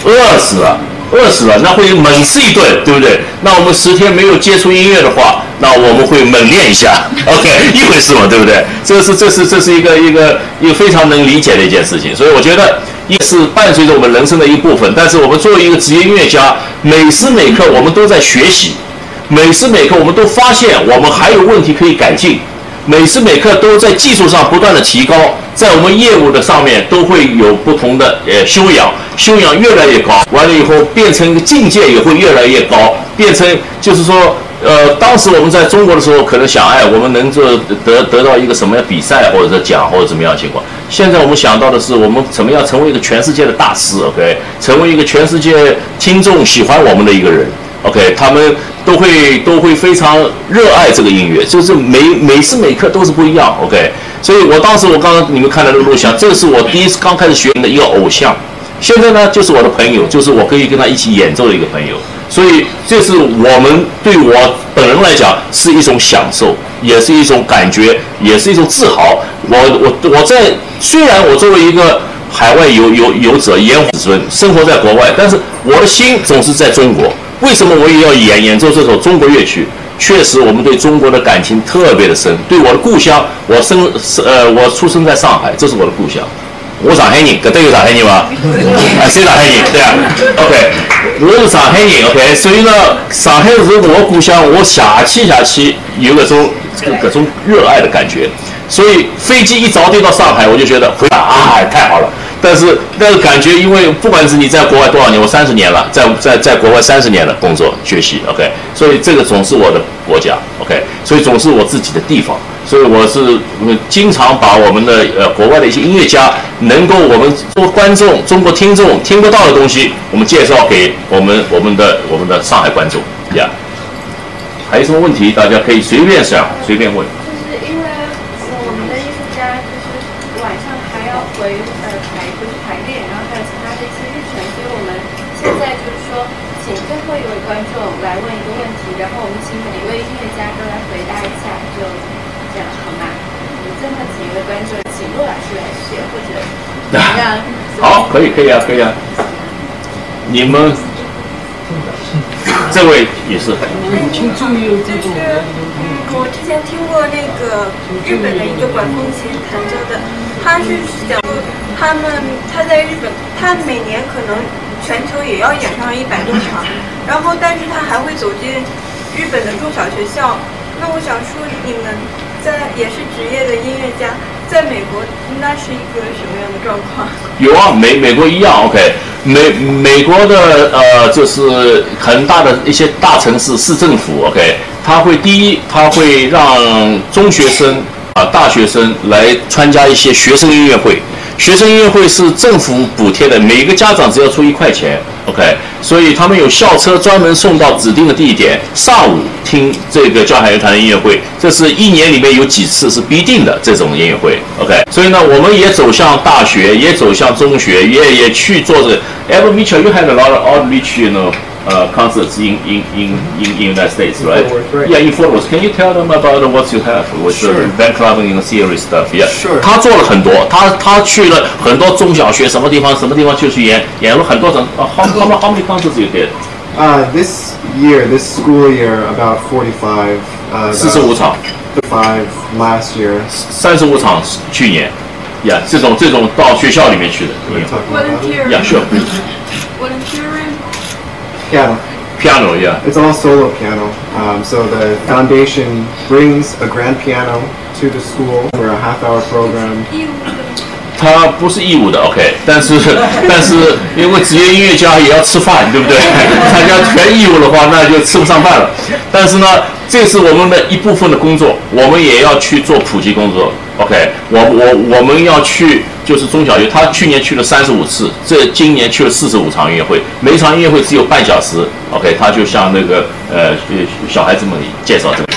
饿死了，饿死了，那会猛吃一顿，对不对？那我们十天没有接触音乐的话，那我们会猛练一下，OK，一回事嘛，对不对？这是这是这是一个一个一个非常能理解的一件事情，所以我觉得也是伴随着我们人生的一部分。但是我们作为一个职业音乐家，每时每刻我们都在学习，每时每刻我们都发现我们还有问题可以改进。每时每刻都在技术上不断的提高，在我们业务的上面都会有不同的呃修养，修养越来越高，完了以后变成一个境界也会越来越高，变成就是说，呃，当时我们在中国的时候可能想，哎，我们能做得得到一个什么样比赛或者是奖或者怎么样情况，现在我们想到的是，我们怎么样成为一个全世界的大师，OK，成为一个全世界听众喜欢我们的一个人。OK，他们都会都会非常热爱这个音乐，就是每每时每刻都是不一样。OK，所以我当时我刚刚你们看到的录像，这个是我第一次刚开始学的一个偶像，现在呢就是我的朋友，就是我可以跟他一起演奏的一个朋友。所以这是我们对我本人来讲是一种享受，也是一种感觉，也是一种自豪。我我我在虽然我作为一个海外游游游者演子孙生活在国外，但是我的心总是在中国。为什么我也要演演奏这首中国乐曲？确实，我们对中国的感情特别的深。对我的故乡，我生呃，我出生在上海，这是我的故乡。我上海人，搿搭有上海人伐？啊，谁上海人？对啊，OK，我是上海人，OK，所以呢，上海是我故乡，我下去下去有搿种搿种热爱的感觉。所以飞机一着地到上海，我就觉得回来啊，太好了。但是那个感觉，因为不管是你在国外多少年，我三十年了，在在在国外三十年了，工作学习，OK，所以这个总是我的国家，OK，所以总是我自己的地方，所以我是经常把我们的呃国外的一些音乐家，能够我们做观众、中国听众听不到的东西，我们介绍给我们我们的我们的上海观众，呀，还有什么问题，大家可以随便想，随便问。就是因为我们的艺术家就是晚上还要回呃排就是排练，然后还有其他的一些日程，所以我们现在就是说，请最后一位观众来问一个问题，然后我们请每一位音乐家都来回答一下，就这样好吗？我们最后请一位观众，请陆老师来选，或者怎么样？好，可以，可以啊，可以啊。你们这位也是。就 是我之前听过那个日本的一个管风琴弹奏的，他是讲他们他在日本，他每年可能全球也要演上一百多场，然后但是他还会走进日本的中小学校。那我想说，你们在也是职业的音乐家，在美国应该是一个什么样的状况？有啊，美美国一样，OK，美美国的呃，就是很大的一些大城市市政府，OK，他会第一，他会让中学生啊、大学生来参加一些学生音乐会。学生音乐会是政府补贴的，每个家长只要出一块钱，OK，所以他们有校车专门送到指定的地点，上午听这个交响乐团的音乐会，这是一年里面有几次是必定的这种音乐会，OK，所以呢，我们也走向大学，也走向中学，也也去做这。Ever Mitchell, you had a lot of outreach, you know. Uh, concerts in, in, in, in, in United States, right? Fort Worth, right. Yeah, in Fort Worth. Can you tell them about what you have with Sure. the band club and series stuff? Yeah. Sure. 他做了很多，他他去了很多中小学，什么地方什么地方就去演，演了很多场。啊，how how many how many concerts you did？ Uh, this year, this school year, about 45. Uh, 四十五场， Five last year. 三十五场去年。呀，这种这种到学校里面去的。 We're talking about Volunteer. Yeah, sure. Volunteering. piano. Piano, yeah. It's all solo piano. Um, so the foundation brings a grand piano to the school for a half-hour program. 义务的。他不是义务的，OK，但是但是因为职业音乐家也要吃饭，对不对？参加全义务的话，那就吃不上饭了。但是呢，这是我们的一部分的工作，我们也要去做普及工作，OK。我我我们要去就是中小学，他去年去了三十五次，这今年去了四十五场音乐会，每场音乐会只有半小时，OK。他就向那个呃小孩子们介绍这个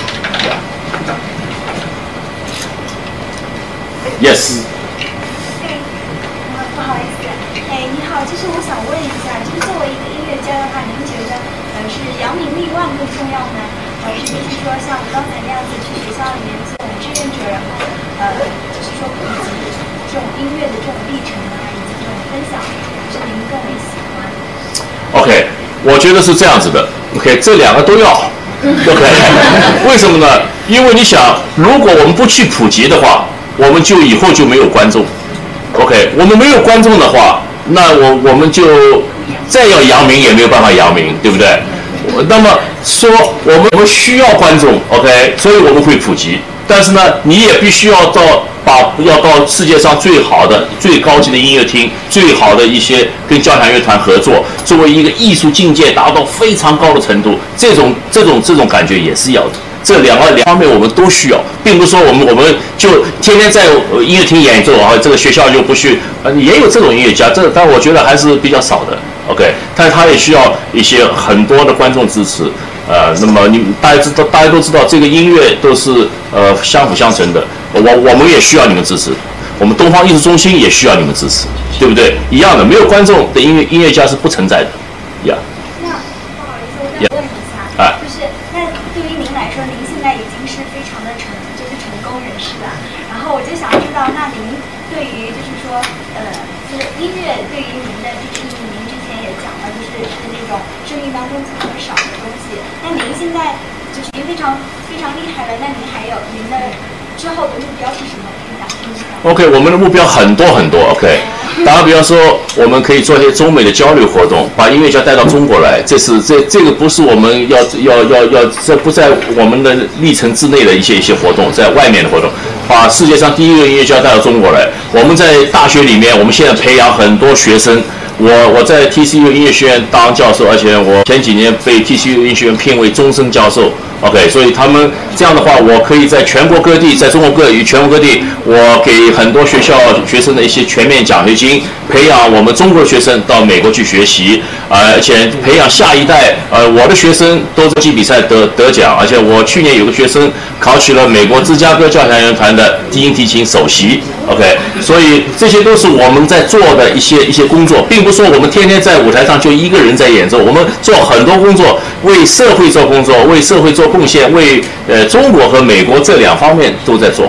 ，Yes。不好意思，哎，你好，就是我想问一下，就是作为一个音乐家的话，您觉得呃是扬名立万更重要呢，还是就是说像刚才那样子去学校里面做志愿者，然后呃就是说普及这种音乐的这种历程啊，以及这种分享，还是您更为喜欢？OK，我觉得是这样子的。OK，这两个都要。OK，为什么呢？因为你想，如果我们不去普及的话，我们就以后就没有观众。OK，我们没有观众的话，那我我们就再要扬名也没有办法扬名，对不对？那么说我们我们需要观众，OK，所以我们会普及。但是呢，你也必须要到把要到世界上最好的、最高级的音乐厅，最好的一些跟交响乐团合作，作为一个艺术境界达到非常高的程度，这种这种这种感觉也是要的。这两个两方面我们都需要，并不是说我们我们就天天在音乐厅演奏啊，这个学校就不去，呃，也有这种音乐家，这但我觉得还是比较少的，OK，但是他也需要一些很多的观众支持，呃，那么你大家知道，大家都知道这个音乐都是呃相辅相成的，我我们也需要你们支持，我们东方艺术中心也需要你们支持，对不对？一样的，没有观众的音乐音乐家是不存在的，呀、不好意思，我道，那您对于就是说，呃，就是音乐对于您的这个意义，您之前也讲了，就是是那种生命当中不可少的东西。那您现在就是您非常非常厉害了，那您还有您的之后的目标是什么？OK，我们的目标很多很多。OK，打个比方说，我们可以做一些中美的交流活动，把音乐家带到中国来。这是这这个不是我们要要要要，这不在我们的历程之内的一些一些活动，在外面的活动，把世界上第一个音乐家带到中国来。我们在大学里面，我们现在培养很多学生。我我在 TCU 音乐学院当教授，而且我前几年被 TCU 音乐学院聘为终身教授。OK，所以他们这样的话，我可以在全国各地，在中国各与全国各地，我给很多学校学生的一些全面奖学金，培养我们中国学生到美国去学习，呃，而且培养下一代。呃，我的学生都在竞比赛得得奖，而且我去年有个学生考取了美国芝加哥交响乐团的低音提琴首席。OK，所以这些都是我们在做的一些一些工作，并不是说我们天天在舞台上就一个人在演奏，我们做很多工作，为社会做工作，为社会做贡献，为呃中国和美国这两方面都在做。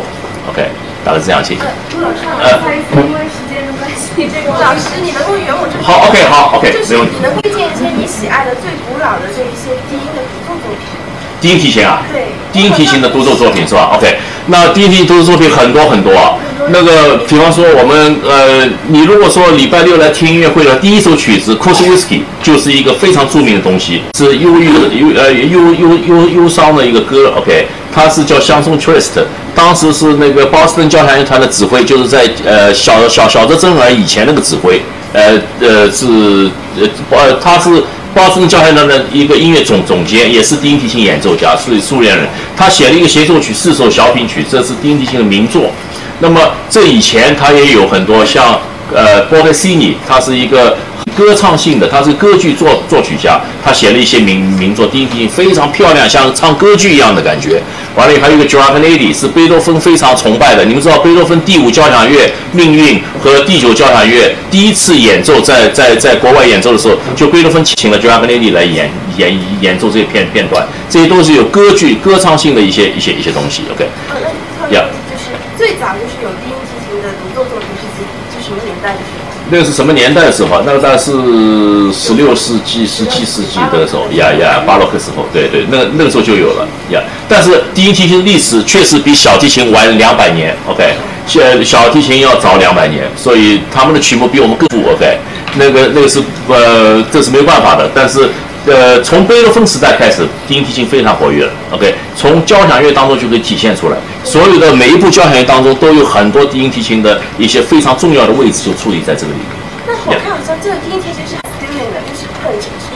OK，大概是这样，请。朱老师，呃不好意思，因为时间的关系，这个老师，你能够圆我这个好，OK，好，OK，没问题你能推荐一些你喜爱的最古老的这一些低音的独奏作品？低音提琴啊，对，低音提琴的独奏作品是吧？OK，那低音提琴独奏作品很多很多啊。那个，比方说我们呃，你如果说礼拜六来听音乐会的第一首曲子《Cos Wisky》，就是一个非常著名的东西，是忧郁的忧呃忧忧忧忧伤的一个歌。OK，它是叫乡村 Twist，当时是那个波士顿交响乐团的指挥，就是在呃小小小泽征尔以前那个指挥，呃呃是呃呃他是。波士顿交响乐团的一个音乐总总监，也是低音提琴演奏家，是苏联人。他写了一个协奏曲，四首小品曲，这是低音提琴的名作。那么这以前他也有很多像呃波格西尼，他是一个歌唱性的，他是歌剧作作曲家，他写了一些名名作，第一非常漂亮，像唱歌剧一样的感觉。完了，还有一个 g i o v a n e d i 是贝多芬非常崇拜的。你们知道贝多芬第五交响乐《命运》和第九交响乐第一次演奏在在在国外演奏的时候，就贝多芬请了 g i o v a n e d i 来演演演奏这些片片段，这些都是有歌剧歌唱性的一些一些一些东西。OK，呃，那呀就是最早就是有低音提琴的独奏作品是几是什么年代的时候？那个是什么年代的时候？那个大概是十六世纪、十七世纪的时候呀呀，巴洛克时候，对对，那个那个时候就有了呀。但是低音提琴历史确实比小提琴晚两百年，OK，小小提琴要早两百年，所以他们的曲目比我们更富，OK，那个那个是呃，这是没有办法的，但是。呃，从贝多芬时代开始，低音提琴非常活跃了。OK，从交响乐当中就可以体现出来，所有的每一部交响乐当中都有很多低音提琴的一些非常重要的位置就处理在这个里面。那我看好像这个低音提琴是很 stunning 的，就是很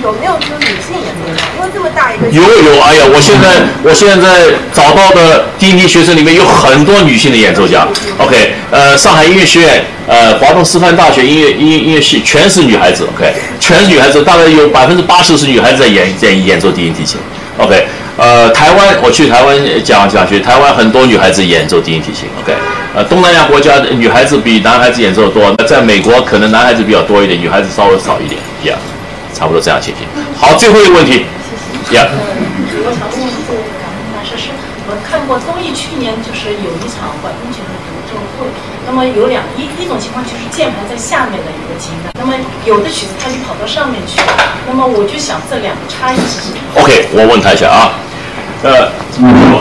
有没有说女性演奏家？因为这么大一个有有，哎呀，我现在我现在找到的低音提学生里面有很多女性的演奏家。OK，呃，上海音乐学院，呃，华东师范大学音乐音乐音乐系全是女孩子。OK，全是女孩子，大概有百分之八十是女孩子在演在演奏低音提琴。OK，呃，台湾我去台湾讲讲去，台湾很多女孩子演奏低音提琴。OK，呃，东南亚国家的女孩子比男孩子演奏的多，那在美国可能男孩子比较多一点，女孩子稍微少一点。Yeah，差不多这样情形。好，最后一个问题。Yeah。我想问一个感恩大师，是我看过综艺，去年就是有一场管风琴的独奏会，那么有两一一种情况就是键盘在下面的一个琴感，那么有的曲子它就跑到上面去了，那么我就想这两个差异是什么？OK，我问他一下啊。Uh,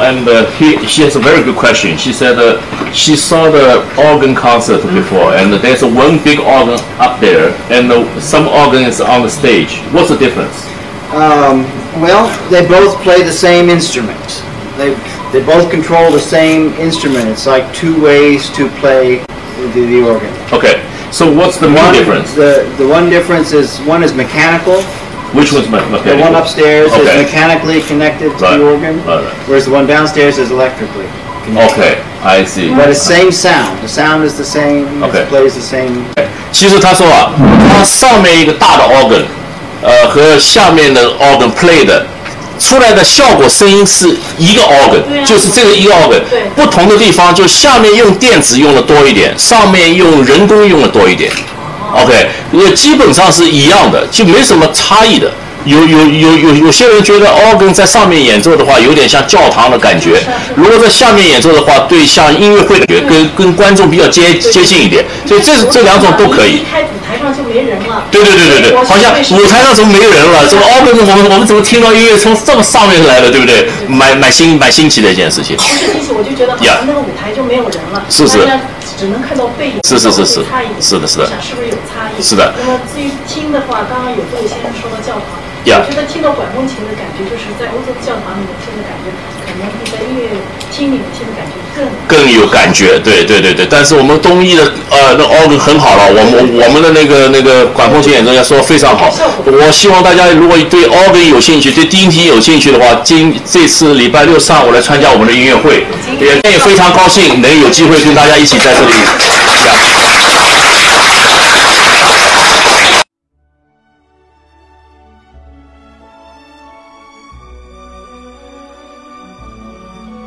and uh, he, she has a very good question. She said uh, she saw the organ concert before, and there's one big organ up there, and uh, some organ is on the stage. What's the difference? Um, well, they both play the same instrument. They they both control the same instrument. It's like two ways to play the, the organ. Okay, so what's the main One- difference? The the one difference is one is mechanical. Which one's me- The mechanical? one upstairs is Okay. mechanically connected to Right, the organ, right, right. whereas the one downstairs is electrically. Okay, I see. But it's same sound. The sound is the same. Okay. It plays the same. 其实他说啊，他上面一个大的 organ，呃，和下面的 organ play 的出来的效果声音是一个 organ，、对啊就是这个一个 organ，对不同的地方就下面用电子用的多一点，上面用人工用的多一点。 OK，也基本上是一样的，就没什么差异的。有有有有有些人觉得 organ 在上面演奏的话，有点像教堂的感觉；如果在下面演奏的话，对像音乐会的感觉，跟跟观众比较接接近一点。所以这这两种都可以。一开舞台上就没人了。对对对对对，好像舞台上怎么没人了？这个 organ 我们我们怎么听到音乐从这么上面来的，对不对？蛮蛮新蛮新奇的一件事情。不是新奇，我就觉得好像那个舞台就没有人了，是是，只能看到背影，是是是是，是的是的，是的。那么至于听的话，刚刚有这位先生说到教堂。我觉得听到管风琴的感觉，就是在欧洲教堂里面听的感觉，可能比在音乐厅里面听的感觉更更有感觉。对对对对，但是我们东艺的呃那 organ 很好了，我们我们的那个那个管风琴演奏家说非常好。我希望大家如果对 organ 有兴趣，对低音提有兴趣的话，今这次礼拜六上午来参加我们的音乐会，也也非常高兴能有机会跟大家一起在这里。